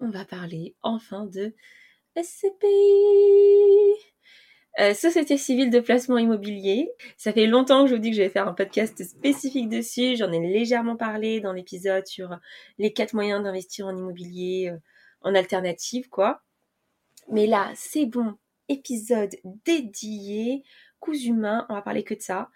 on va parler enfin de SCPI. Euh, Société civile de placement immobilier. Ça fait longtemps que je vous dis que je vais faire un podcast spécifique dessus. J'en ai légèrement parlé dans l'épisode sur les quatre moyens d'investir en immobilier euh, en alternative, quoi. Mais là, c'est bon. Épisode dédié, coups humains. On va parler que de ça.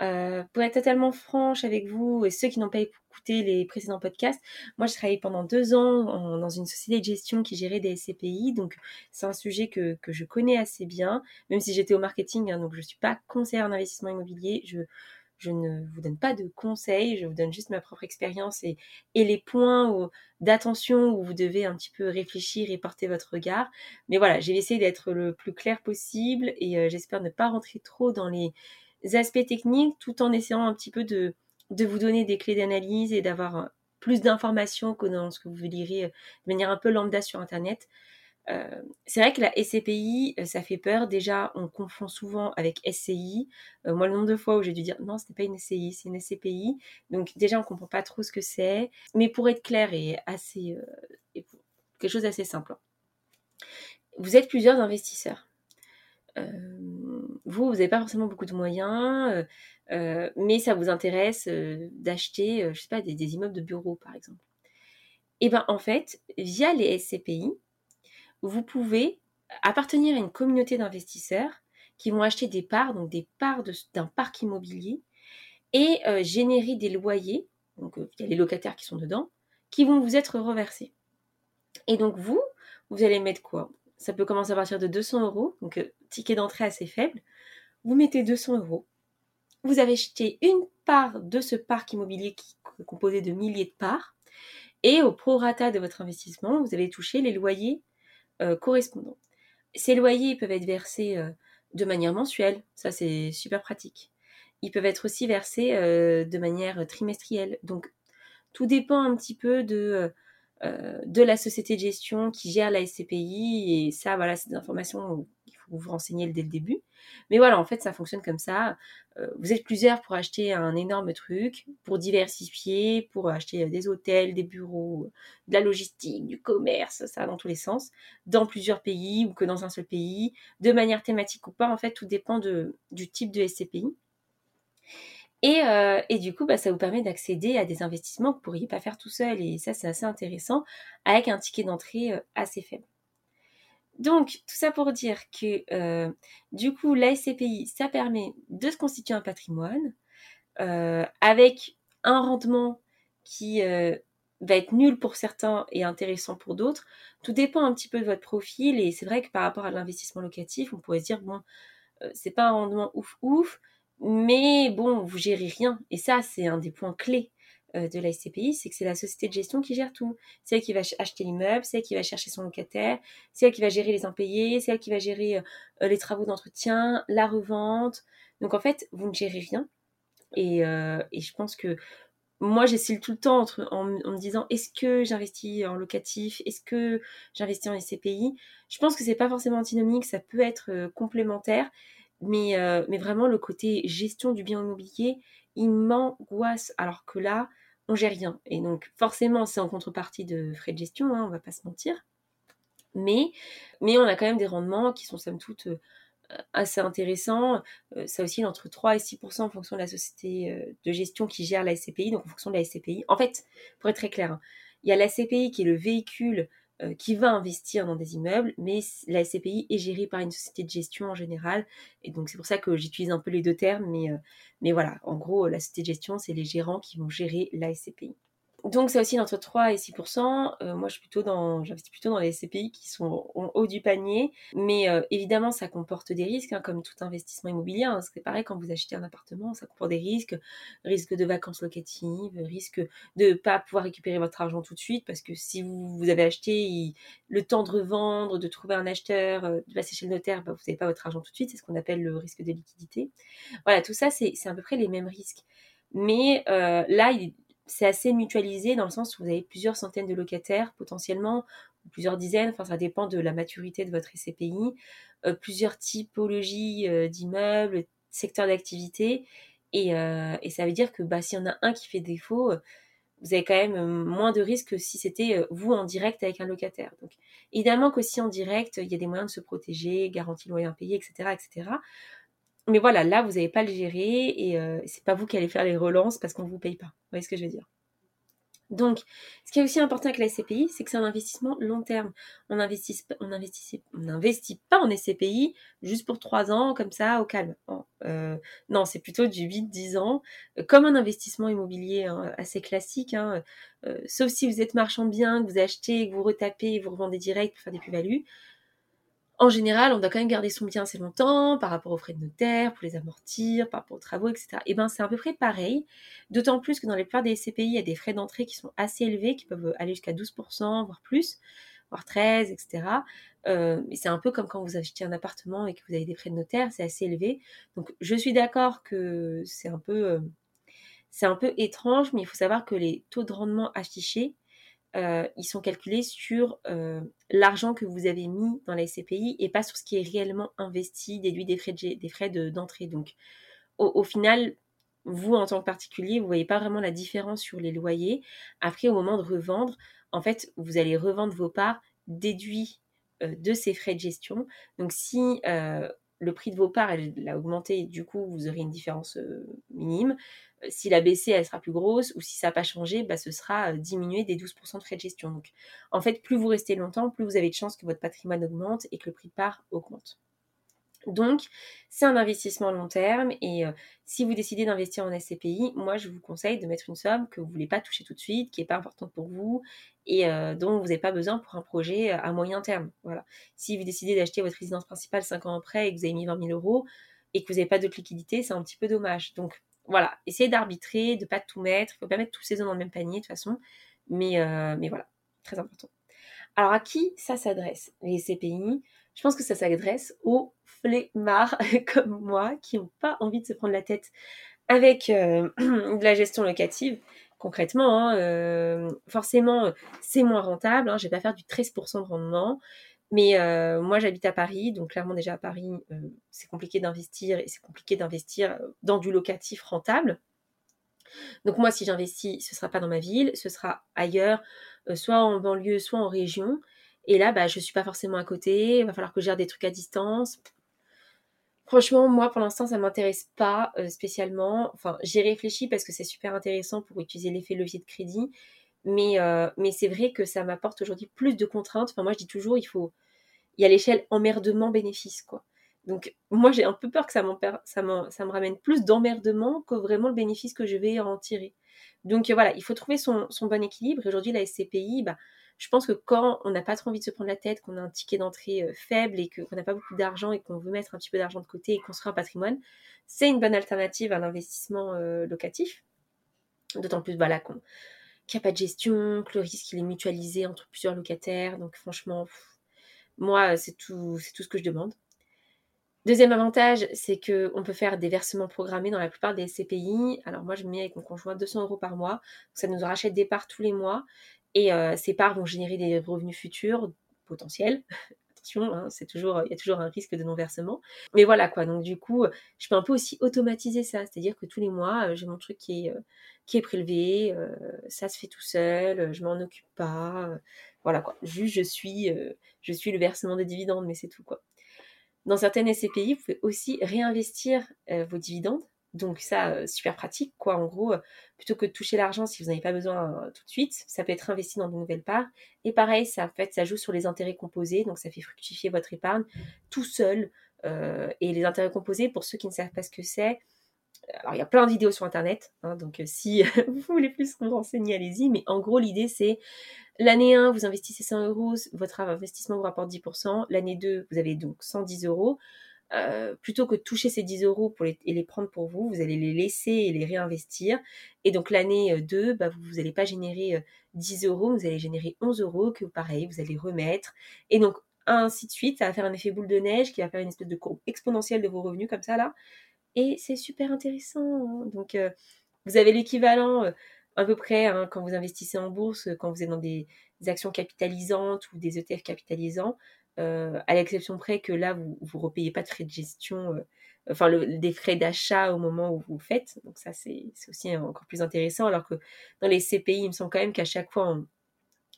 Euh, pour être totalement franche avec vous et ceux qui n'ont pas écouté les précédents podcasts, moi j'ai travaillé pendant deux ans dans une société de gestion qui gérait des SCPI, donc c'est un sujet que, que, je connais assez bien, même si j'étais au marketing, hein, donc je ne suis pas conseillère en investissement immobilier, je, je ne vous donne pas de conseils, je vous donne juste ma propre expérience et, et les points d'attention où vous devez un petit peu réfléchir et porter votre regard. Mais voilà, j'ai essayé d'être le plus clair possible et euh, j'espère ne pas rentrer trop dans les aspects techniques tout en essayant un petit peu de, de vous donner des clés d'analyse et d'avoir euh, plus d'informations que dans ce que vous lirez euh, de manière un peu lambda sur Internet. Euh, c'est vrai que la SCPI, ça fait peur. Déjà, on confond souvent avec SCI. moi, le nombre de fois où j'ai dû dire non, ce n'est pas une SCI, c'est une SCPI. Donc déjà, on comprend pas trop ce que c'est. Mais pour être clair et assez quelque chose d'assez simple, vous êtes plusieurs investisseurs vous, vous n'avez pas forcément beaucoup de moyens, euh, euh, mais ça vous intéresse euh, d'acheter, je sais pas, des, immeubles de bureaux, par exemple. Et eh bien, en fait, via les SCPI, vous pouvez appartenir à une communauté d'investisseurs qui vont acheter des parts, donc des parts d'un parc immobilier, et générer des loyers, donc il y a les locataires qui sont dedans, qui vont vous être reversés. Et donc vous, vous allez mettre quoi? Ça peut commencer à partir de 200 euros, donc ticket d'entrée assez faible vous mettez 200 euros, vous avez acheté une part de ce parc immobilier qui est composé de milliers de parts, et au prorata de votre investissement, vous allez toucher les loyers euh, correspondants. Ces loyers peuvent être versés euh, de manière mensuelle, ça c'est super pratique. Ils peuvent être aussi versés euh, de manière trimestrielle. Donc tout dépend un petit peu de, de la société de gestion qui gère la SCPI, et ça voilà, c'est des informations vous vous renseignez dès le début. Mais voilà, en fait, ça fonctionne comme ça. Euh, vous êtes plusieurs pour acheter un énorme truc, pour diversifier, pour acheter des hôtels, des bureaux, de la logistique, du commerce, ça dans tous les sens, dans plusieurs pays ou que dans un seul pays, de manière thématique ou pas. En fait, tout dépend du type de SCPI. Et, euh, et, du coup, bah, ça vous permet d'accéder à des investissements que vous ne pourriez pas faire tout seul. Et ça, c'est assez intéressant, avec un ticket d'entrée euh, assez faible. Donc, tout ça pour dire que euh, du coup, la SCPI, ça permet de se constituer un patrimoine avec un rendement qui va être nul pour certains et intéressant pour d'autres. Tout dépend un petit peu de votre profil et c'est vrai que par rapport à l'investissement locatif, on pourrait se dire, bon, c'est pas un rendement ouf ouf, mais bon, vous gérez rien. Et ça, c'est un des points clés euh, de la SCPI, c'est que c'est la société de gestion qui gère tout. C'est elle qui va acheter l'immeuble, c'est elle qui va chercher son locataire, c'est elle qui va gérer les impayés, c'est elle qui va gérer euh, euh, les travaux d'entretien, la revente. Donc en fait, vous ne gérez rien. Et, je pense que moi, j'essaie tout le temps en, me disant est-ce que j'investis en locatif? Est-ce que j'investis en SCPI Je pense que c'est pas forcément antinomique, ça peut être complémentaire, mais, mais vraiment le côté gestion du bien immobilier, il m'angoisse. Alors que là, on gère rien. Et donc, forcément, c'est en contrepartie de frais de gestion, hein, on va pas se mentir. Mais, on a quand même des rendements qui sont, somme toute, euh, assez intéressants. Euh, ça oscille entre 3 et 6% en fonction de la société euh, de gestion qui gère la SCPI, donc en fonction de la SCPI. En fait, pour être très clair, hein, il y a la SCPI qui est le véhicule euh, qui va investir dans des immeubles, mais la SCPI est gérée par une société de gestion en général. Et donc c'est pour ça que j'utilise un peu les deux termes, mais, euh, mais voilà, en gros, la société de gestion, c'est les gérants qui vont gérer la SCPI. Donc ça aussi entre 3 et 6% euh, Moi, je suis plutôt dans, j'investis plutôt dans les SCPI qui sont au haut du panier. Mais euh, évidemment, ça comporte des risques, hein, comme tout investissement immobilier. Hein. C'est pareil quand vous achetez un appartement, ça comporte des risques, risque de vacances locatives, risque de pas pouvoir récupérer votre argent tout de suite, parce que si vous, vous avez acheté, le temps de revendre, de trouver un acheteur, euh, de passer chez le notaire, bah, vous n'avez pas votre argent tout de suite. C'est ce qu'on appelle le risque de liquidité. Voilà, tout ça, c'est à peu près les mêmes risques. Mais là, il c'est assez mutualisé dans le sens où vous avez plusieurs centaines de locataires potentiellement, plusieurs dizaines, enfin ça dépend de la maturité de votre SCPI, euh, plusieurs typologies euh, d'immeubles, secteurs d'activité, euh, et, ça veut dire que bah, s'il y en a un qui fait défaut, vous avez quand même moins de risques que si c'était vous en direct avec un locataire. Donc évidemment qu'aussi en direct, il y a des moyens de se protéger, garantie loyer impayé, etc., etc. Mais voilà, là, vous n'allez pas le gérer et euh, c'est pas vous qui allez faire les relances parce qu'on ne vous paye pas. Vous voyez ce que je veux dire? Donc, ce qui est aussi important avec la SCPI, c'est que c'est un investissement long terme. On n'investit on on pas en SCPI juste pour 3 ans, comme ça, au calme. Euh, non, c'est plutôt du 8-10 ans, euh, comme un investissement immobilier hein, assez classique. Hein, sauf si vous êtes marchand bien, que vous achetez, que vous retapez, vous revendez direct pour faire des plus-values en général, on doit quand même garder son bien assez longtemps par rapport aux frais de notaire, pour les amortir, par rapport aux travaux, etc. Et eh ben c'est à peu près pareil, d'autant plus que dans les plupart des SCPI, il y a des frais d'entrée qui sont assez élevés, qui peuvent aller jusqu'à 12%, voire plus, voire 13, etc. Euh, c'est un peu comme quand vous achetez un appartement et que vous avez des frais de notaire, c'est assez élevé. Donc je suis d'accord que c'est un peu... Euh, c'est un peu étrange, mais il faut savoir que les taux de rendement affichés, euh, ils sont calculés sur euh, l'argent que vous avez mis dans la SCPI et pas sur ce qui est réellement investi, déduit des frais de, frais d'entrée. Donc, au, final, vous, en tant que particulier, vous voyez pas vraiment la différence sur les loyers. Après, au moment de revendre, en fait, vous allez revendre vos parts déduits euh, de ces frais de gestion. Donc, si le prix de vos parts elle, a augmenté, du coup, vous aurez une différence minime. Euh, si la baissée, elle sera plus grosse, ou si ça n'a pas changé, bah, ce sera euh, diminué des 12% de frais de gestion. Donc, en fait, plus vous restez longtemps, plus vous avez de chances que votre patrimoine augmente et que le prix de part augmente. Donc, c'est un investissement à long terme et euh, si vous décidez d'investir en SCPI, moi je vous conseille de mettre une somme que vous ne voulez pas toucher tout de suite, qui n'est pas importante pour vous et dont vous n'avez pas besoin pour un projet à moyen terme. Voilà. Si vous décidez d'acheter votre résidence principale 5 ans après et que vous avez mis 20 000 euros et que vous n'avez pas d'autre liquidité, c'est un petit peu dommage. Donc, voilà, essayez d'arbitrer, de pas tout mettre. Il ne faut pas mettre tous ces œufs dans le même panier de toute façon. Mais, euh, mais voilà, très important. Alors à qui ça s'adresse, les CPI Je pense que ça s'adresse aux flemmards comme moi qui n'ont pas envie de se prendre la tête avec euh, de la gestion locative. Concrètement, hein, euh, forcément, c'est moins rentable. Hein, je ne vais pas faire du 13% de rendement. Mais euh, moi, j'habite à Paris, donc clairement déjà à Paris, c'est compliqué d'investir et c'est compliqué d'investir dans du locatif rentable. Donc moi, si j'investis, ce sera pas dans ma ville, ce sera ailleurs, soit en banlieue, soit en région. Et là, bah, je suis pas forcément à côté. Il va falloir que je gère des trucs à distance. Franchement, moi, pour l'instant, ça m'intéresse pas spécialement. Enfin, j'y réfléchis parce que c'est super intéressant pour utiliser l'effet levier de crédit. Mais, euh, mais c'est vrai que ça m'apporte aujourd'hui plus de contraintes. Enfin, moi, je dis toujours, il faut. Il y a l'échelle emmerdement-bénéfice, quoi. Donc, moi, j'ai un peu peur que ça, ça, ça me ramène plus d'emmerdement que vraiment le bénéfice que je vais en tirer. Donc, voilà, il faut trouver son, son bon équilibre. Aujourd'hui, la SCPI, bah, je pense que quand on n'a pas trop envie de se prendre la tête, qu'on a un ticket d'entrée euh, faible et qu'on n'a pas beaucoup d'argent et qu'on veut mettre un petit peu d'argent de côté et construire un patrimoine, c'est une bonne alternative à l'investissement euh, locatif. D'autant plus voilà, qu'il n'y a pas de gestion, que le risque il est mutualisé entre plusieurs locataires. Donc franchement, moi, c'est tout, c'est tout ce que je demande. Deuxième avantage, c'est qu'on peut faire des versements programmés dans la plupart des SCPI. Alors moi, je mets avec mon conjoint 200 euros par mois. Ça nous rachète des parts tous les mois. Et euh, ces parts vont générer des revenus futurs potentiels. Hein, c'est toujours, il y a toujours un risque de non-versement. Mais voilà quoi, donc du coup, je peux un peu aussi automatiser ça, c'est-à-dire que tous les mois, euh, j'ai mon truc qui est, euh, qui prélevé, ça se fait tout seul, je m'en occupe pas, voilà quoi. Juste, je suis, je suis le versement des dividendes, mais c'est tout quoi. Dans certaines SCPI, vous pouvez aussi réinvestir vos dividendes donc ça, euh, super pratique, quoi. En gros, euh, plutôt que de toucher l'argent si vous n'avez pas besoin euh, tout de suite, ça peut être investi dans de nouvelles parts. Et pareil, ça, en fait, ça joue sur les intérêts composés, donc ça fait fructifier votre épargne tout seul. et les intérêts composés, pour ceux qui ne savent pas ce que c'est, alors il y a plein de vidéos sur internet, hein, donc si vous voulez plus vous renseigner, allez-y. Mais en gros, l'idée c'est l'année 1, vous investissez 100 euros, votre investissement vous rapporte 10%. L'année 2, vous avez donc 110 euros. Euh, plutôt que de toucher ces 10 euros pour les, et les prendre pour vous, vous allez les laisser et les réinvestir. Et donc l'année 2, bah, vous n'allez pas générer 10 euros, vous allez générer 11 euros que pareil, vous allez remettre. Et donc ainsi de suite, ça va faire un effet boule de neige qui va faire une espèce de courbe exponentielle de vos revenus comme ça là. Et c'est super intéressant. Hein. Donc euh, vous avez l'équivalent euh, à peu près hein, quand vous investissez en bourse, quand vous êtes dans des, actions capitalisantes ou des ETF capitalisants, euh, à l'exception près que là, vous ne repayez pas de frais de gestion, enfin des frais d'achat au moment où vous faites. Donc ça, c'est aussi encore plus intéressant. Alors que dans les CPI, il me semble quand même qu'à chaque fois,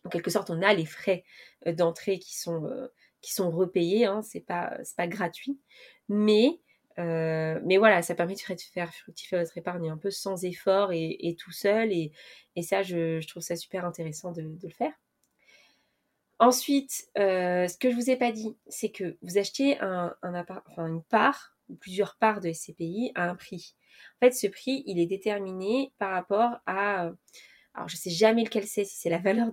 en quelque sorte, on a les frais d'entrée qui sont, qui sont repayés. Hein, c'est pas, pas gratuit. Mais euh, mais voilà, ça permet de faire fructifier votre épargne un peu sans effort et, tout seul. Et, ça, je, trouve ça super intéressant de, le faire. Ensuite, euh, ce que je vous ai pas dit, c'est que vous achetez un, une part ou plusieurs parts de SCPI à un prix. En fait, ce prix, il est déterminé par rapport à alors je sais jamais lequel c'est, si c'est la valeur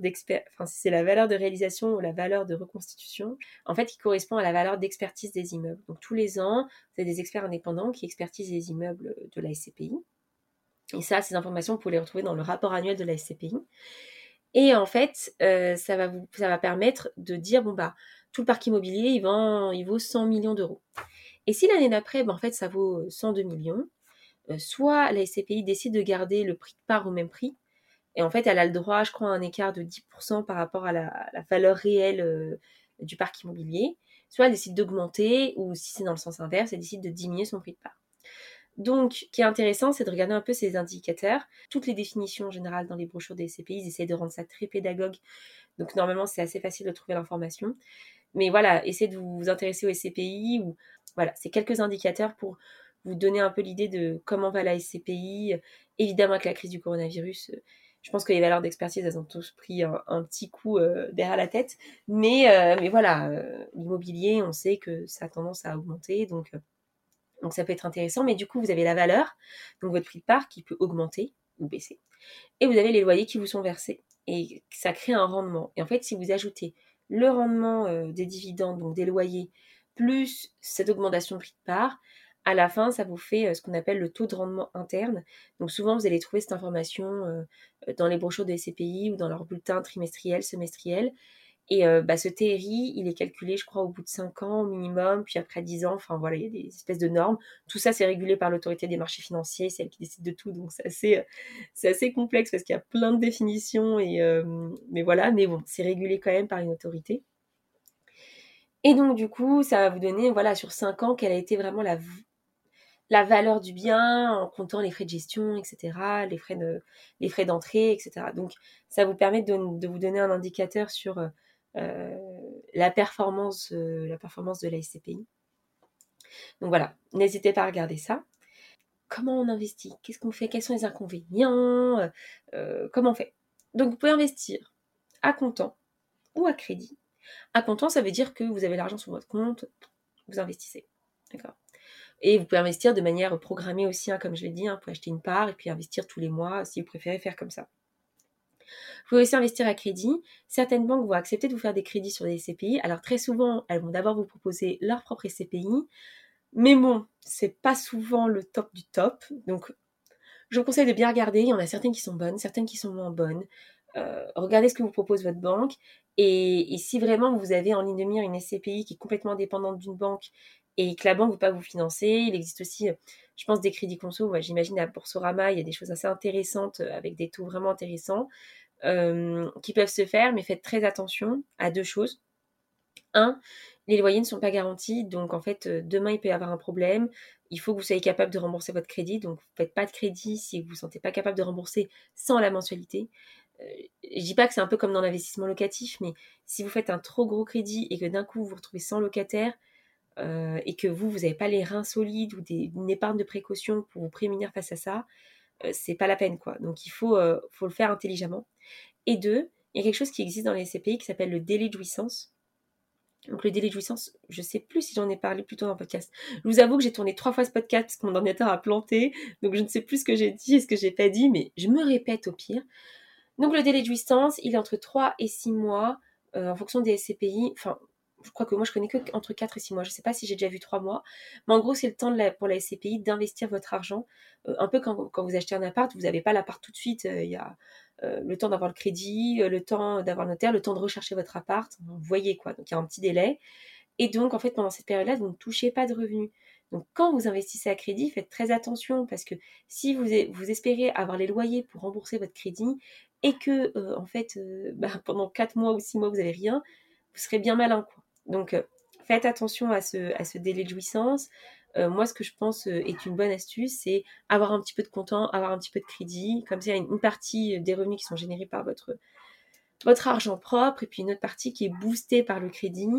enfin si c'est la valeur de réalisation ou la valeur de reconstitution. En fait, il correspond à la valeur d'expertise des immeubles. Donc tous les ans, vous avez des experts indépendants qui expertisent les immeubles de la SCPI. Et ça, ces informations, vous pouvez les retrouver dans le rapport annuel de la SCPI. Et en fait, euh, ça, va permettre de dire, bon bah, tout le parc immobilier, il, il vaut 100 millions d'euros. Et si l'année d'après, ben, en fait, ça vaut 102 millions, euh, soit la SCPI décide de garder le prix de part au même prix, et en fait, elle a le droit, je crois, à un écart de 10% par rapport à la, valeur réelle euh, du parc immobilier. Soit elle décide d'augmenter, ou si c'est dans le sens inverse, elle décide de diminuer son prix de part. Donc, ce qui est intéressant, c'est de regarder un peu ces indicateurs. Toutes les définitions générales dans les brochures des SCPI, ils essaient de rendre ça très pédagogue. Donc, normalement, c'est assez facile de trouver l'information. Mais voilà, essayez de vous intéresser aux SCPI. Voilà, c'est quelques indicateurs pour vous donner un peu l'idée de comment va la SCPI. Évidemment, avec la crise du coronavirus, je pense que les valeurs d'expertise, elles ont tous pris un, petit coup euh, derrière la tête. Mais, euh, voilà, euh, l'immobilier, on sait que ça a tendance à augmenter. Donc, donc ça peut être intéressant. Mais du coup, vous avez la valeur, donc votre prix de part qui peut augmenter ou baisser. Et vous avez les loyers qui vous sont versés. Et ça crée un rendement. Et en fait, si vous ajoutez le rendement des dividendes, donc des loyers, plus cette augmentation de prix de part, à la fin, ça vous fait euh, ce qu'on appelle le taux de rendement interne. Donc souvent, vous allez trouver cette information euh, dans les brochures de SCPI ou dans leur bulletin trimestriel, semestriel. Et euh, bah, ce TRI, il est calculé, je crois, au bout de 5 ans au minimum, puis après 10 ans. Enfin voilà, il y a des espèces de normes. Tout ça, c'est régulé par l'autorité des marchés financiers, c'est elle qui décide de tout. Donc c'est assez, assez complexe parce qu'il y a plein de définitions. Et, mais voilà, mais bon, c'est régulé quand même par une autorité. Et donc du coup, ça va vous donner, voilà, sur 5 ans, quelle a été vraiment la, la valeur du bien en comptant les frais de gestion, etc., les frais de, d'entrée, etc. Donc, ça vous permet de, vous donner un indicateur sur euh, la performance, euh, la performance de la SCPI. Donc voilà, n'hésitez pas à regarder ça. Comment on investit? Qu'est-ce qu'on fait? Quels sont les inconvénients? Euh, Comment on fait? Donc, vous pouvez investir à comptant ou à crédit. À comptant, ça veut dire que vous avez l'argent sur votre compte, vous investissez. D'accord? Et vous pouvez investir de manière programmée aussi, hein, comme je l'ai dit, hein, vous pouvez acheter une part et puis investir tous les mois si vous préférez faire comme ça. Vous pouvez aussi investir à crédit. Certaines banques vont accepter de vous faire des crédits sur des SCPI. Alors très souvent, elles vont d'abord vous proposer leur propre SCPI. Mais bon, c'est pas souvent le top du top. Donc, je vous conseille de bien regarder. Il y en a certaines qui sont bonnes, certaines qui sont moins bonnes. Euh, regardez ce que vous propose votre banque. Et, si vraiment vous avez en ligne de mire une SCPI qui est complètement dépendante d'une banque et que la banque ne veut pas vous financer. Il existe aussi, je pense, des crédits conso. J'imagine à Boursorama, il y a des choses assez intéressantes euh, avec des taux vraiment intéressants euh, qui peuvent se faire, mais faites très attention à deux choses. Un, les loyers ne sont pas garantis, donc en fait, euh, demain il peut y avoir un problème. Il faut que vous soyez capable de rembourser votre crédit, donc ne faites pas de crédit si vous ne vous sentez pas capable de rembourser sans la mensualité. je dis pas que c'est un peu comme dans l'investissement locatif, mais si vous faites un trop gros crédit et que d'un coup vous vous retrouvez sans locataire, euh, et que vous, vous n'avez pas les reins solides ou des, une épargne de précaution pour vous prémunir face à ça, euh, c'est pas la peine quoi. Donc il faut, euh, faut le faire intelligemment. Et deux, il y a quelque chose qui existe dans les CPI qui s'appelle le délai de jouissance. Donc le délai de jouissance, je sais plus si j'en ai parlé plus tôt dans le podcast. Je vous avoue que j'ai tourné trois fois ce podcast parce que mon ordinateur a planté, donc je ne sais plus ce que j'ai dit et ce que j'ai pas dit, mais je me répète au pire. Donc le délai de jouissance, il est entre 3 et 6 mois en fonction des SCPI. Enfin, je crois que moi je connais que entre 4 et 6 mois. Je ne sais pas si j'ai déjà vu 3 mois. Mais en gros, c'est le temps pour la SCPI d'investir votre argent. Euh, un peu quand, vous achetez un appart, vous n'avez pas l'appart tout de suite. Euh, il y a le temps d'avoir le crédit, le temps d'avoir le notaire, le temps de rechercher votre appart. Vous voyez quoi. Donc il y a un petit délai. Et donc, en fait, pendant cette période-là, vous ne touchez pas de revenus. Donc, quand vous investissez à crédit, faites très attention parce que si vous, espérez avoir les loyers pour rembourser votre crédit et que, en fait, bah, pendant 4 mois ou 6 mois, vous n'avez rien, vous serez bien malin. Donc, faites attention à ce, délai de jouissance. moi, ce que je pense est une bonne astuce, c'est avoir un petit peu de comptant, avoir un petit peu de crédit. Comme ça, il y a une, partie des revenus qui sont générés par votre, votre argent propre et puis une autre partie qui est boostée par le crédit.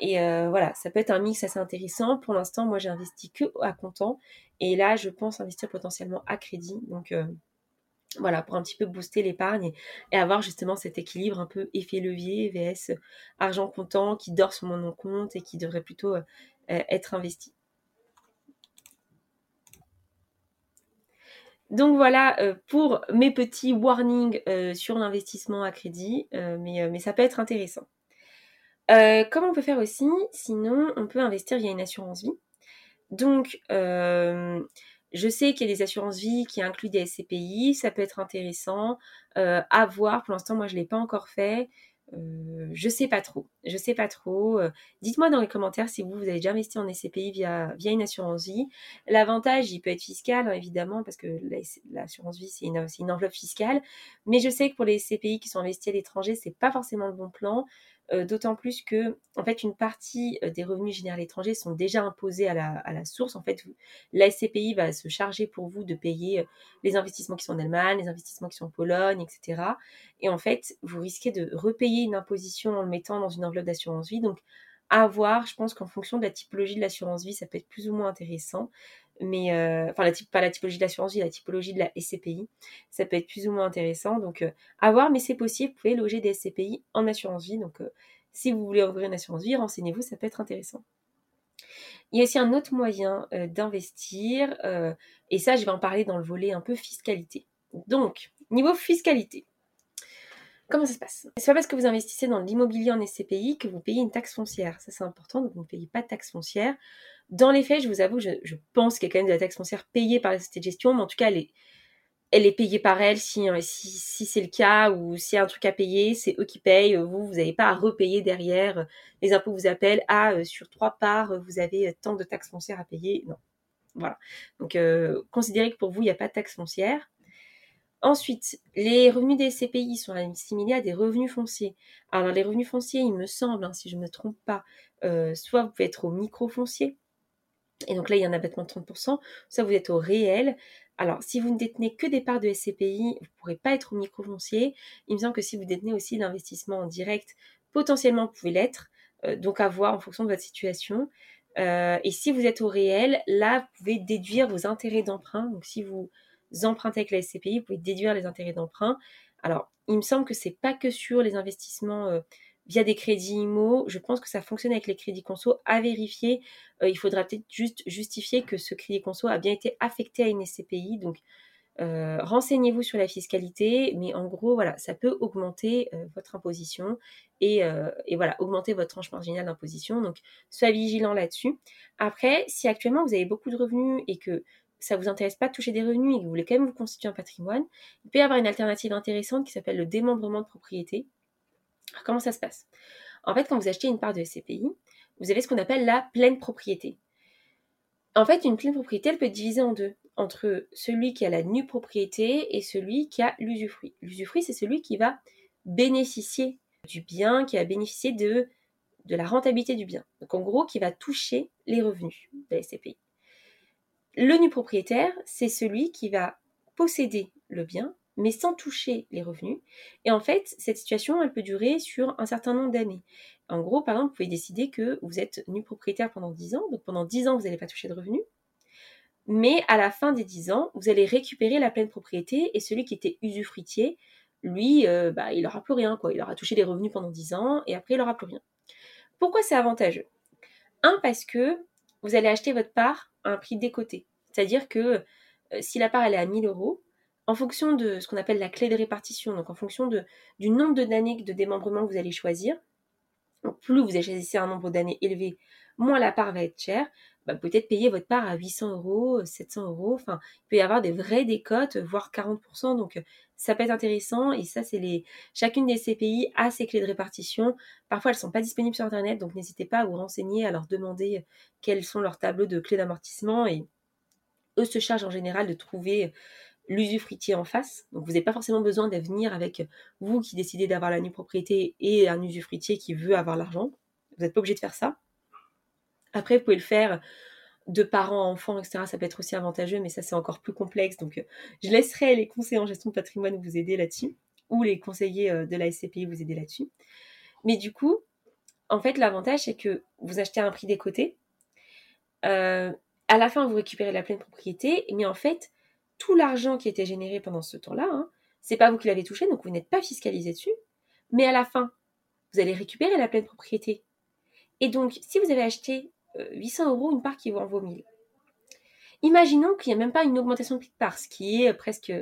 Et voilà, ça peut être un mix assez intéressant. Pour l'instant, moi, j'ai investi que à comptant. Et là, je pense investir potentiellement à crédit. Donc, voilà, pour un petit peu booster l'épargne et, avoir justement cet équilibre un peu effet levier, VS argent comptant qui dort sur mon compte et qui devrait plutôt euh, euh, être investi. Donc voilà euh, pour mes petits warnings sur l'investissement à crédit, mais, mais, ça peut être intéressant. comment on peut faire aussi? Sinon, on peut investir via une assurance vie. Donc, je sais qu'il y a des assurances vie qui incluent des SCPI, ça peut être intéressant euh, à voir. Pour l'instant, moi, je ne l'ai pas encore fait. Euh, je sais pas trop. Je sais pas trop. Euh, dites-moi dans les commentaires si vous, vous avez déjà investi en SCPI via, une assurance vie. L'avantage, il peut être fiscal, hein, évidemment, parce que l'assurance vie, c'est une, une, enveloppe fiscale. Mais je sais que pour les SCPI qui sont investis à l'étranger, c'est pas forcément le bon plan. Euh, d'autant plus que, en fait, une partie euh, des revenus générés à l'étranger sont déjà imposés à la, source. En fait, la SCPI va se charger pour vous de payer euh, les investissements qui sont en Allemagne, les investissements qui sont en Pologne, etc. Et en fait, vous risquez de repayer une imposition en le mettant dans une enveloppe d'assurance vie. Donc, à voir, je pense qu'en fonction de la typologie de l'assurance vie, ça peut être plus ou moins intéressant mais enfin la pas la typologie de l'assurance vie, la typologie de la SCPI, ça peut être plus ou moins intéressant. Donc à voir, mais c'est possible, vous pouvez loger des SCPI en assurance vie. Donc si vous voulez ouvrir une assurance vie, renseignez-vous, ça peut être intéressant. Il y a aussi un autre moyen d'investir, et ça je vais en parler dans le volet un peu fiscalité. Donc, niveau fiscalité, Comment ça se passe? C'est pas parce que vous investissez dans l'immobilier en SCPI que vous payez une taxe foncière. Ça, c'est important, donc vous ne payez pas de taxe foncière. Dans les faits, je vous avoue, je, pense qu'il y a quand même de la taxe foncière payée par la société de gestion, mais en tout cas, elle est, payée par elle si, euh, si, c'est le cas ou s'il y a un truc à payer, c'est eux qui payent. Vous, vous n'avez pas à repayer derrière. Les impôts vous appellent, ah, euh, sur trois parts, vous avez tant de taxes foncières à payer. Non. Voilà. Donc, euh, considérez que pour vous, il n'y a pas de taxe foncière. Ensuite, les revenus des SCPI sont assimilés à des revenus fonciers. Alors, les revenus fonciers, il me semble, hein, si je ne me trompe pas, soit vous pouvez être au micro-foncier, et donc là, il y a un abattement de 30%. Ça, vous êtes au réel. Alors, si vous ne détenez que des parts de SCPI, vous ne pourrez pas être au micro-foncier. Il me semble que si vous détenez aussi l'investissement en direct, potentiellement, vous pouvez l'être. Euh, donc, à voir en fonction de votre situation. Euh, et si vous êtes au réel, là, vous pouvez déduire vos intérêts d'emprunt. Donc, si vous empruntez avec la SCPI, vous pouvez déduire les intérêts d'emprunt. Alors, il me semble que c'est pas que sur les investissements euh, via des crédits IMO. Je pense que ça fonctionne avec les crédits conso. À vérifier, euh, il faudra peut-être juste justifier que ce crédit conso a bien été affecté à une SCPI. Donc, euh, renseignez-vous sur la fiscalité, mais en gros, voilà, ça peut augmenter euh, votre imposition et, voilà, augmenter votre tranche marginale d'imposition. Donc, soyez vigilant là-dessus. Après, si actuellement vous avez beaucoup de revenus et que ça vous intéresse pas de toucher des revenus et que vous voulez quand même vous constituer un patrimoine, il peut y avoir une alternative intéressante qui s'appelle le démembrement de propriété comment ça se passe? En fait, quand vous achetez une part de SCPI, vous avez ce qu'on appelle la pleine propriété. En fait, une pleine propriété, elle peut être divisée en deux, entre celui qui a la nue propriété et celui qui a l'usufruit. L'usufruit, c'est celui qui va bénéficier du bien, qui va bénéficier de, de la rentabilité du bien. Donc en gros, qui va toucher les revenus de la SCPI. Le nu propriétaire, c'est celui qui va posséder le bien, mais sans toucher les revenus. Et en fait, cette situation, elle peut durer sur un certain nombre d'années. En gros, par exemple, vous pouvez décider que vous êtes nu propriétaire pendant 10 ans, donc pendant 10 ans, vous n'allez pas toucher de revenus. Mais à la fin des 10 ans, vous allez récupérer la pleine propriété et celui qui était usufruitier, lui, euh, bah, il n'aura plus rien. Il aura touché des revenus pendant 10 ans et après, il n'aura plus rien. Pourquoi c'est avantageux? Un, parce que vous allez acheter votre part à un prix décoté. C'est-à-dire que euh, si la part elle est à 1000 euros, en fonction de ce qu'on appelle la clé de répartition, donc en fonction du nombre d'années de démembrement que vous allez choisir, plus vous choisissez un nombre d'années élevé, moins la part va être chère. Bah, peut-être payer votre part à 800 euros, 700 euros. Enfin, il peut y avoir des vraies décotes, voire 40%. Donc, ça peut être intéressant. Et ça, c'est les. Chacune des CPI a ses clés de répartition. Parfois, elles ne sont pas disponibles sur Internet. Donc, n'hésitez pas à vous renseigner, à leur demander quels sont leurs tableaux de clés d'amortissement. Et eux se chargent en général de trouver l'usufruitier en face. Donc vous n'avez pas forcément besoin de venir avec vous qui décidez d'avoir la nue propriété et un usufruitier qui veut avoir l'argent. Vous n'êtes pas obligé de faire ça. Après, vous pouvez le faire de parents, enfants, etc. Ça peut être aussi avantageux, mais ça c'est encore plus complexe. Donc je laisserai les conseillers en gestion de patrimoine vous aider là-dessus, ou les conseillers euh, de la SCPI vous aider là-dessus. Mais du coup, en fait, l'avantage c'est que vous achetez à un prix des côtés. Euh, à la fin, vous récupérez la pleine propriété, mais en fait, tout l'argent qui était généré pendant ce temps-là, hein, c'est pas vous qui l'avez touché, donc vous n'êtes pas fiscalisé dessus. Mais à la fin, vous allez récupérer la pleine propriété. Et donc, si vous avez acheté 800 euh, euros, une part qui vous en vaut 1000. Imaginons qu'il n'y a même pas une augmentation de prix de part, ce qui est presque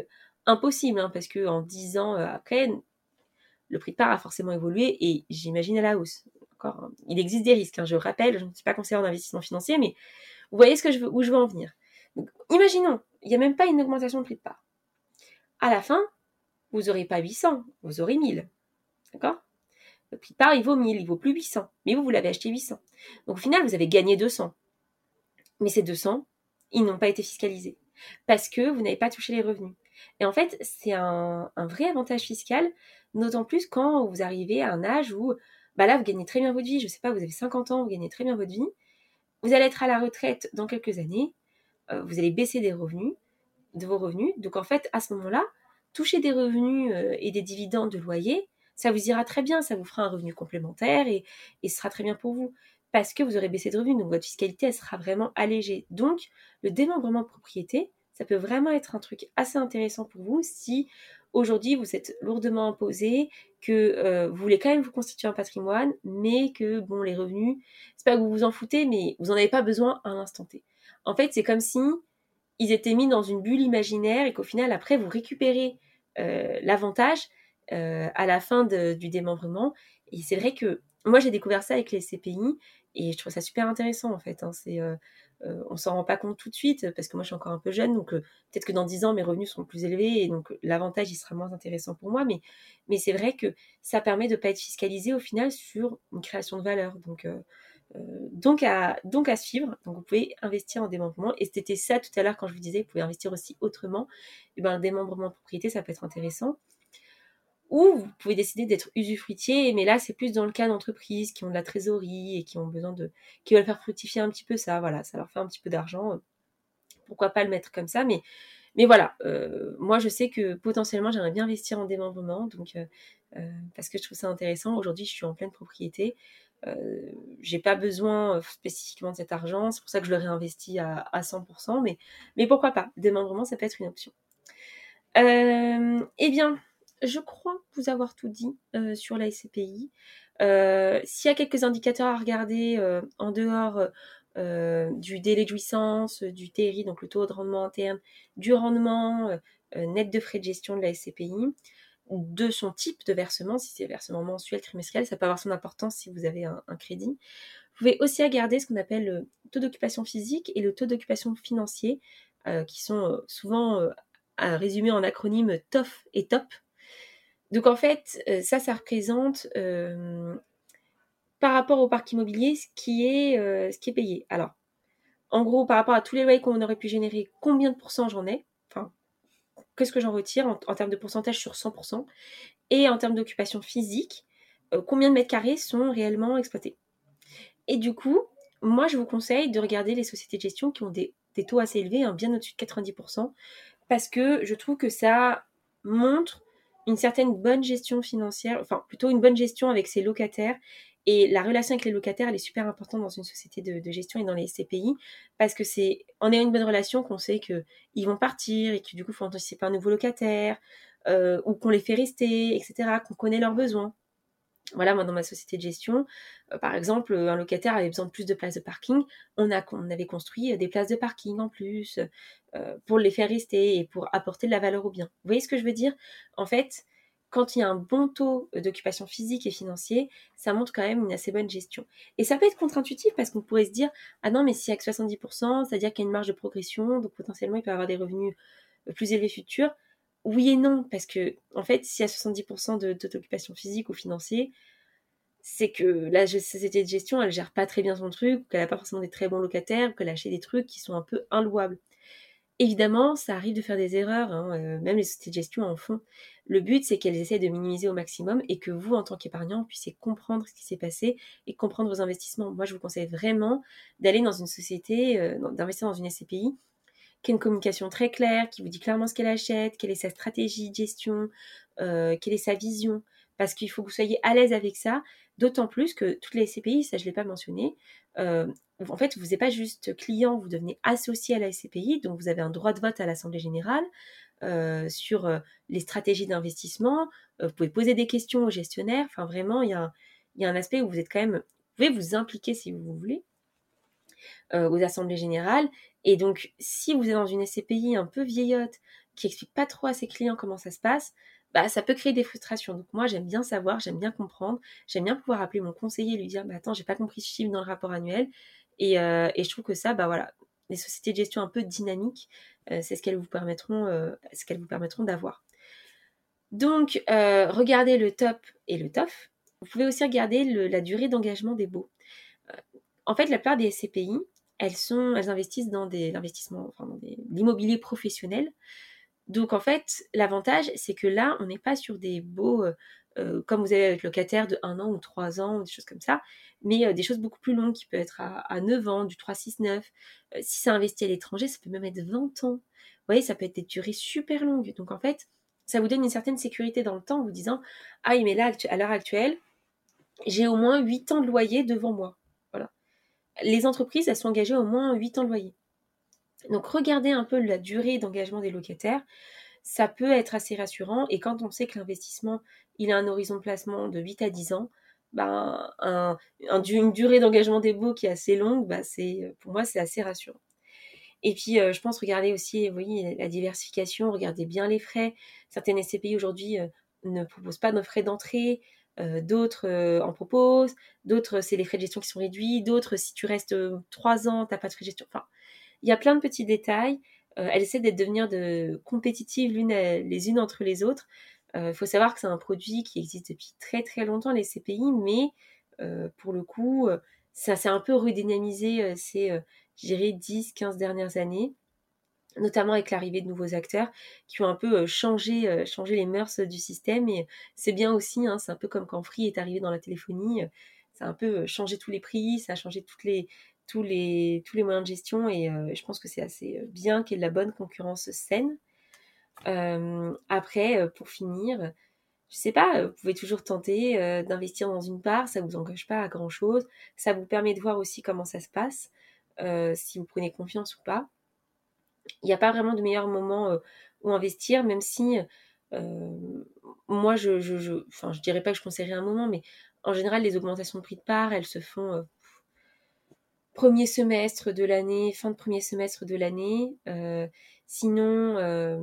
impossible, hein, parce qu'en 10 ans euh, après, le prix de part a forcément évolué et j'imagine à la hausse. Hein. Il existe des risques, hein, je rappelle, je ne suis pas conseillère en investissement financier, mais vous voyez où je veux en venir. imaginons, il n'y a même pas une augmentation de prix de part. À la fin, vous n'aurez pas 800, vous aurez 1000. D'accord? Le prix de part, il vaut 1000, il vaut plus 800. Mais vous, vous l'avez acheté 800. Donc au final, vous avez gagné 200. Mais ces 200, ils n'ont pas été fiscalisés. Parce que vous n'avez pas touché les revenus. Et en fait, c'est un, vrai avantage fiscal, d'autant plus quand vous arrivez à un âge où, bah là, vous gagnez très bien votre vie. Je ne sais pas, vous avez 50 ans, vous gagnez très bien votre vie. Vous allez être à la retraite dans quelques années. Euh, vous allez baisser des revenus, de vos revenus. Donc en fait, à ce moment-là, toucher des revenus euh, et des dividendes de loyer, ça vous ira très bien, ça vous fera un revenu complémentaire et, et ce sera très bien pour vous parce que vous aurez baissé de revenus, donc votre fiscalité, elle sera vraiment allégée. Donc, le démembrement de propriété, ça peut vraiment être un truc assez intéressant pour vous si aujourd'hui vous êtes lourdement imposé, que euh, vous voulez quand même vous constituer un patrimoine, mais que bon les revenus, c'est pas que vous vous en foutez, mais vous n'en avez pas besoin à un instant T. En fait, c'est comme si ils étaient mis dans une bulle imaginaire et qu'au final, après, vous récupérez euh, l'avantage euh, à la fin du démembrement. Et c'est vrai que moi, j'ai découvert ça avec les CPI et je trouve ça super intéressant en fait. Hein. C'est, euh, on s'en rend pas compte tout de suite parce que moi, je suis encore un peu jeune, donc peut-être que dans 10 ans, mes revenus seront plus élevés et donc l'avantage, il sera moins intéressant pour moi. Mais, c'est vrai que ça permet de ne pas être fiscalisé au final sur une création de valeur. Euh, donc, à, donc à suivre. Donc vous pouvez investir en démembrement. Et c'était ça tout à l'heure quand je vous disais, vous pouvez investir aussi autrement. Et eh ben, démembrement de propriété, ça peut être intéressant. Ou vous pouvez décider d'être usufruitier, mais là c'est plus dans le cas d'entreprises qui ont de la trésorerie et qui ont besoin de, qui veulent faire fructifier un petit peu ça, voilà, ça leur fait un petit peu d'argent. Pourquoi pas le mettre comme ça, mais mais voilà, euh, moi je sais que potentiellement j'aimerais bien investir en démembrement, donc euh, parce que je trouve ça intéressant. Aujourd'hui je suis en pleine propriété, euh, j'ai pas besoin euh, spécifiquement de cet argent, c'est pour ça que je le réinvestis à, à 100%, mais, mais pourquoi pas? Démembrement, ça peut être une option. Euh, eh bien, je crois vous avoir tout dit sur la SCPI. S'il y a quelques indicateurs à regarder en dehors du délai de jouissance, du TRI, donc le taux de rendement interne, du rendement net de frais de gestion de la SCPI, de son type de versement, si c'est versement mensuel, trimestriel, ça peut avoir son importance si vous avez un, crédit. Vous pouvez aussi regarder ce qu'on appelle le taux d'occupation physique et le taux d'occupation financier, euh, qui sont euh, souvent euh, résumés en acronyme TOF et TOP. Donc en fait, ça, ça représente par rapport au parc immobilier ce qui est, ce qui est payé. Alors, en gros, par rapport à tous les loyers qu'on aurait pu générer, combien de pourcents j'en ai? Qu'est-ce que j'en retire en, termes de pourcentage sur 100% et en termes d'occupation physique, euh, combien de mètres carrés sont réellement exploités. Et du coup, moi, je vous conseille de regarder les sociétés de gestion qui ont des, taux assez élevés, hein, bien au-dessus de 90%, parce que je trouve que ça montre une certaine bonne gestion financière, enfin plutôt une bonne gestion avec ses locataires et la relation avec les locataires, elle est super importante dans une société de, gestion et dans les SCPI parce que c'est en ayant une bonne relation qu'on sait qu'ils vont partir et que du coup, il faut anticiper un nouveau locataire euh, ou qu'on les fait rester, etc., qu'on connaît leurs besoins. Voilà, moi dans ma société de gestion, euh, par exemple, un locataire avait besoin de plus de places de parking, on avait construit des places de parking en plus pour les faire rester et pour apporter de la valeur au bien. Vous voyez ce que je veux dire? En fait, quand il y a un bon taux d'occupation physique et financier, ça montre quand même une assez bonne gestion. Et ça peut être contre-intuitif parce qu'on pourrait se dire Ah non, mais s'il a que 70%, c'est-à-dire qu'il y a une marge de progression, donc potentiellement il peut avoir des revenus euh, plus élevés futurs. Oui et non, parce que en fait, s'il y a 70% de taux d'occupation physique ou financier, c'est que la société de gestion, elle gère pas très bien son truc, qu'elle n'a pas forcément des très bons locataires, ou qu'elle achète des trucs qui sont un peu inlouables. Évidemment, ça arrive de faire des erreurs, hein, euh, même les sociétés de gestion en font. Le but, c'est qu'elles essaient de minimiser au maximum et que vous, en tant qu'épargnant, puissiez comprendre ce qui s'est passé et comprendre vos investissements. Moi, je vous conseille vraiment d'aller dans une société, euh, d'investir dans une SCPI qui a une communication très claire, qui vous dit clairement ce qu'elle achète, quelle est sa stratégie de gestion, euh, quelle est sa vision, parce qu'il faut que vous soyez à l'aise avec ça, d'autant plus que toutes les SCPI, ça je ne l'ai pas mentionné, euh, en fait, vous n'êtes pas juste client, vous devenez associé à la SCPI, donc vous avez un droit de vote à l'Assemblée générale euh, sur euh, les stratégies d'investissement. vous pouvez poser des questions aux gestionnaires. Enfin, vraiment, il y a, un aspect où vous êtes quand même, vous pouvez vous impliquer si vous voulez aux assemblées générales. Et donc, si vous êtes dans une SCPI un peu vieillotte qui explique pas trop à ses clients comment ça se passe, bah, ça peut créer des frustrations. Donc moi, j'aime bien savoir, j'aime bien comprendre, j'aime bien pouvoir appeler mon conseiller et lui dire, bah, attends, j'ai pas compris ce chiffre dans le rapport annuel. Et, euh, et, je trouve que ça, bah voilà, les sociétés de gestion un peu dynamiques, euh, c'est ce qu'elles vous permettront, euh, ce qu'elles vous permettront d'avoir. Donc, regardez le top et le TOF. Vous pouvez aussi regarder la durée d'engagement des baux. en fait, la plupart des SCPI, elles investissent dans des investissements, enfin, dans l'immobilier professionnel. Donc en fait, l'avantage, c'est que là, on n'est pas sur des beaux, euh, comme vous avez avec locataire de 1 an ou 3 ans, ou des choses comme ça, mais euh, des choses beaucoup plus longues qui peuvent être à, 9 ans, du 3, 6, 9. si c'est investi à l'étranger, ça peut même être 20 ans. Vous voyez, ça peut être des durées super longues. Donc en fait, ça vous donne une certaine sécurité dans le temps en vous disant, ah mais là, à l'heure actuelle, j'ai au moins 8 ans de loyer devant moi. Voilà. Les entreprises, elles sont engagées au moins 8 ans de loyer. Donc regardez un peu la durée d'engagement des locataires. Ça peut être assez rassurant et quand on sait que l'investissement, il a un horizon de placement de 8 à 10 ans, ben, une durée d'engagement des baux qui est assez longue, ben, c'est, pour moi, c'est assez rassurant. Et puis, euh, je pense, regardez aussi, voyez, la diversification, regardez bien les frais. Certaines SCPI aujourd'hui euh, ne proposent pas de frais d'entrée, euh, d'autres en proposent, d'autres, c'est les frais de gestion qui sont réduits, d'autres, si tu restes 3 ans, tu n'as pas de frais de gestion. Enfin, il y a plein de petits détails. Euh, elle essaie d'être devenir de compétitives l'une les unes entre les autres. Il euh, faut savoir que c'est un produit qui existe depuis très très longtemps, les CPI, mais euh, pour le coup, ça s'est un peu redynamisé ces, je dirais, 10-15 dernières années, notamment avec l'arrivée de nouveaux acteurs qui ont un peu changé, changé les mœurs du système. Et c'est bien aussi, hein, c'est un peu comme quand Free est arrivé dans la téléphonie, ça a un peu changé tous les prix, ça a changé toutes les, tous les, tous les moyens de gestion et euh, je pense que c'est assez euh, bien qu'il y ait de la bonne concurrence saine. Euh, après, pour finir, je sais pas, vous pouvez toujours tenter d'investir dans une part, ça vous engage pas à grand chose, ça vous permet de voir aussi comment ça se passe, si vous prenez confiance ou pas. Il n'y a pas vraiment de meilleur moment où investir, même si moi je, je, je, je dirais pas que je conseillerais un moment, mais en général les augmentations de prix de part, elles se font premier semestre de l'année, fin de premier semestre de l'année. Euh, sinon, euh,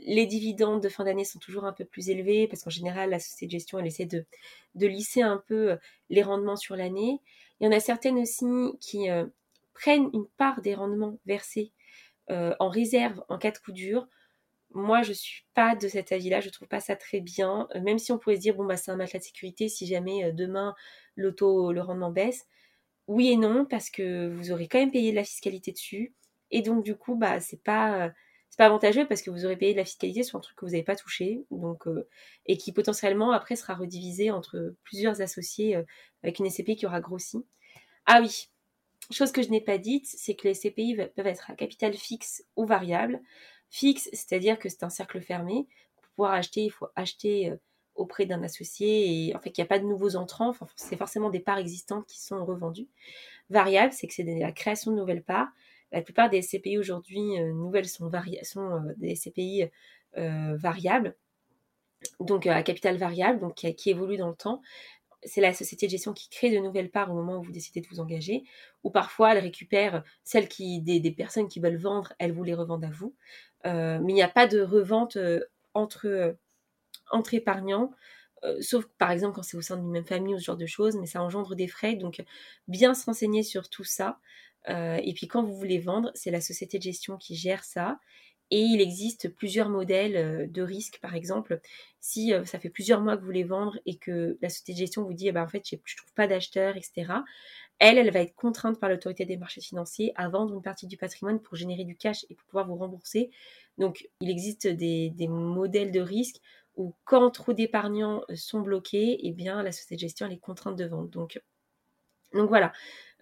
les dividendes de fin d'année sont toujours un peu plus élevés parce qu'en général, la société de gestion, elle essaie de, de lisser un peu euh, les rendements sur l'année. Il y en a certaines aussi qui prennent une part des rendements versés en réserve en cas de coup dur. Moi, je suis pas de cet avis-là. Je trouve pas ça très bien. Même si on pourrait se dire bon bah c'est un matelas de sécurité si jamais demain l'auto le rendement baisse oui et non, parce que vous aurez quand même payé de la fiscalité dessus. Et donc, du coup, bah, c'est pas, c'est pas avantageux parce que vous aurez payé de la fiscalité sur un truc que vous n'avez pas touché. Donc, euh, et qui potentiellement, après, sera redivisé entre plusieurs associés euh, avec une SCPI qui aura grossi. Ah oui, chose que je n'ai pas dite, c'est que les SCPI peuvent être à capital fixe ou variable. Fixe, c'est-à-dire que c'est un cercle fermé. Pour pouvoir acheter, il faut acheter euh, auprès d'un associé et en fait qu'il n'y a pas de nouveaux entrants, c'est forcément des parts existantes qui sont revendues. Variable, c'est que c'est la création de nouvelles parts. La plupart des SCPI aujourd'hui euh, nouvelles sont, sont euh, des SCPI euh, variables, donc à capital variable, donc qui, évoluent dans le temps. c'est la société de gestion qui crée de nouvelles parts au moment où vous décidez de vous engager, ou parfois elle récupère celles qui, des, personnes qui veulent vendre, elles vous les revendent à vous. Euh, mais il n'y a pas de revente euh, entre, euh, entre épargnants, sauf par exemple quand c'est au sein d'une même famille ou ce genre de choses, mais ça engendre des frais, donc bien se renseigner sur tout ça. et puis quand vous voulez vendre, c'est la société de gestion qui gère ça. Et il existe plusieurs modèles euh, de risque, par exemple, si euh, ça fait plusieurs mois que vous voulez vendre et que la société de gestion vous dit, eh ben, en fait, je ne trouve pas d'acheteur, etc. Elle, elle va être contrainte par l'autorité des marchés financiers à vendre une partie du patrimoine pour générer du cash et pour pouvoir vous rembourser. Donc, il existe des, modèles de risque où quand trop d'épargnants euh, sont bloqués, eh bien, la société de gestion, est contrainte de vendre. Donc, donc voilà,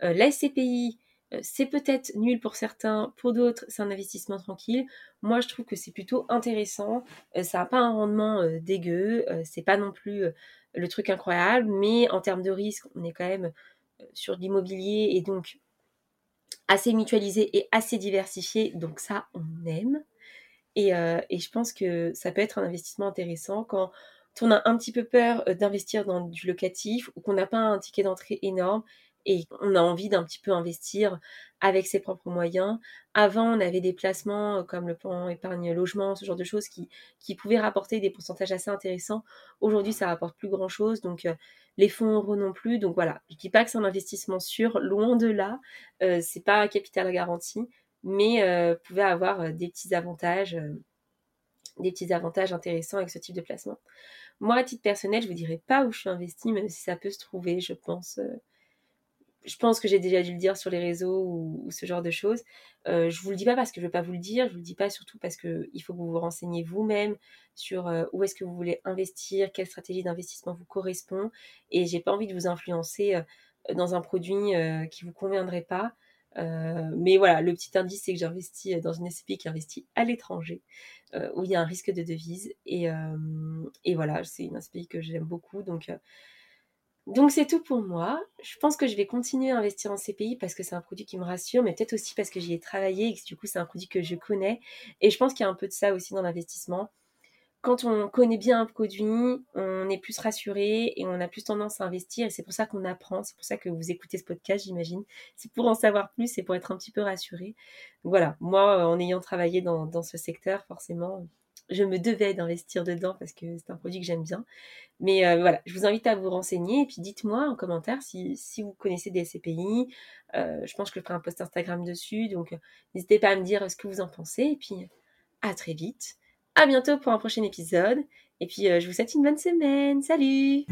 la SCPI, euh, c'est peut-être nul pour certains, pour d'autres, c'est un investissement tranquille. Moi, je trouve que c'est plutôt intéressant. Euh, ça n'a pas un rendement euh, dégueu, c'est pas non plus le truc incroyable, mais en termes de risque, on est quand même sur l'immobilier et donc assez mutualisé et assez diversifié. Donc ça, on aime. Et, et, je pense que ça peut être un investissement intéressant quand on a un petit peu peur d'investir dans du locatif ou qu'on n'a pas un ticket d'entrée énorme et on a envie d'un petit peu investir avec ses propres moyens. Avant, on avait des placements euh, comme le plan épargne logement, ce genre de choses qui, pouvaient rapporter des pourcentages assez intéressants. Aujourd'hui, ça rapporte plus grand chose, donc euh, les fonds euros non plus. Donc voilà, je dis pas que c'est un investissement sûr, loin de là. Euh, c'est pas capital garanti, mais euh, pouvez avoir des petits avantages, des petits avantages intéressants avec ce type de placement. Moi, à titre personnel, je vous dirais pas où je suis investie, même si ça peut se trouver, je pense je pense que j'ai déjà dû le dire sur les réseaux ou, ce genre de choses. Euh, je vous le dis pas parce que je veux pas vous le dire, je vous le dis pas surtout parce que il faut que vous vous renseignez vous-même sur euh, où est-ce que vous voulez investir, quelle stratégie d'investissement vous correspond, et j'ai pas envie de vous influencer euh, dans un produit euh, qui vous conviendrait pas. Mais voilà, le petit indice c'est que j'investis dans une SCPI qui investit à l'étranger, où il y a un risque de devise, et, et voilà, c'est une SCPI que j'aime beaucoup, donc donc c'est tout pour moi. Je pense que je vais continuer à investir en CPI parce que c'est un produit qui me rassure, mais peut-être aussi parce que j'y ai travaillé et que du coup c'est un produit que je connais. Et je pense qu'il y a un peu de ça aussi dans l'investissement. Quand on connaît bien un produit, on est plus rassuré et on a plus tendance à investir. Et c'est pour ça qu'on apprend. C'est pour ça que vous écoutez ce podcast, j'imagine. C'est pour en savoir plus et pour être un petit peu rassuré. Voilà, moi, en ayant travaillé dans, ce secteur, forcément, je me devais d'investir dedans parce que c'est un produit que j'aime bien. Mais euh, voilà, je vous invite à vous renseigner et puis dites-moi en commentaire si, vous connaissez des SCPI. Euh, je pense que je ferai un post Instagram dessus, donc euh, n'hésitez pas à me dire ce que vous en pensez. Et puis à très vite. À bientôt pour un prochain épisode. Et puis je vous souhaite une bonne semaine. Salut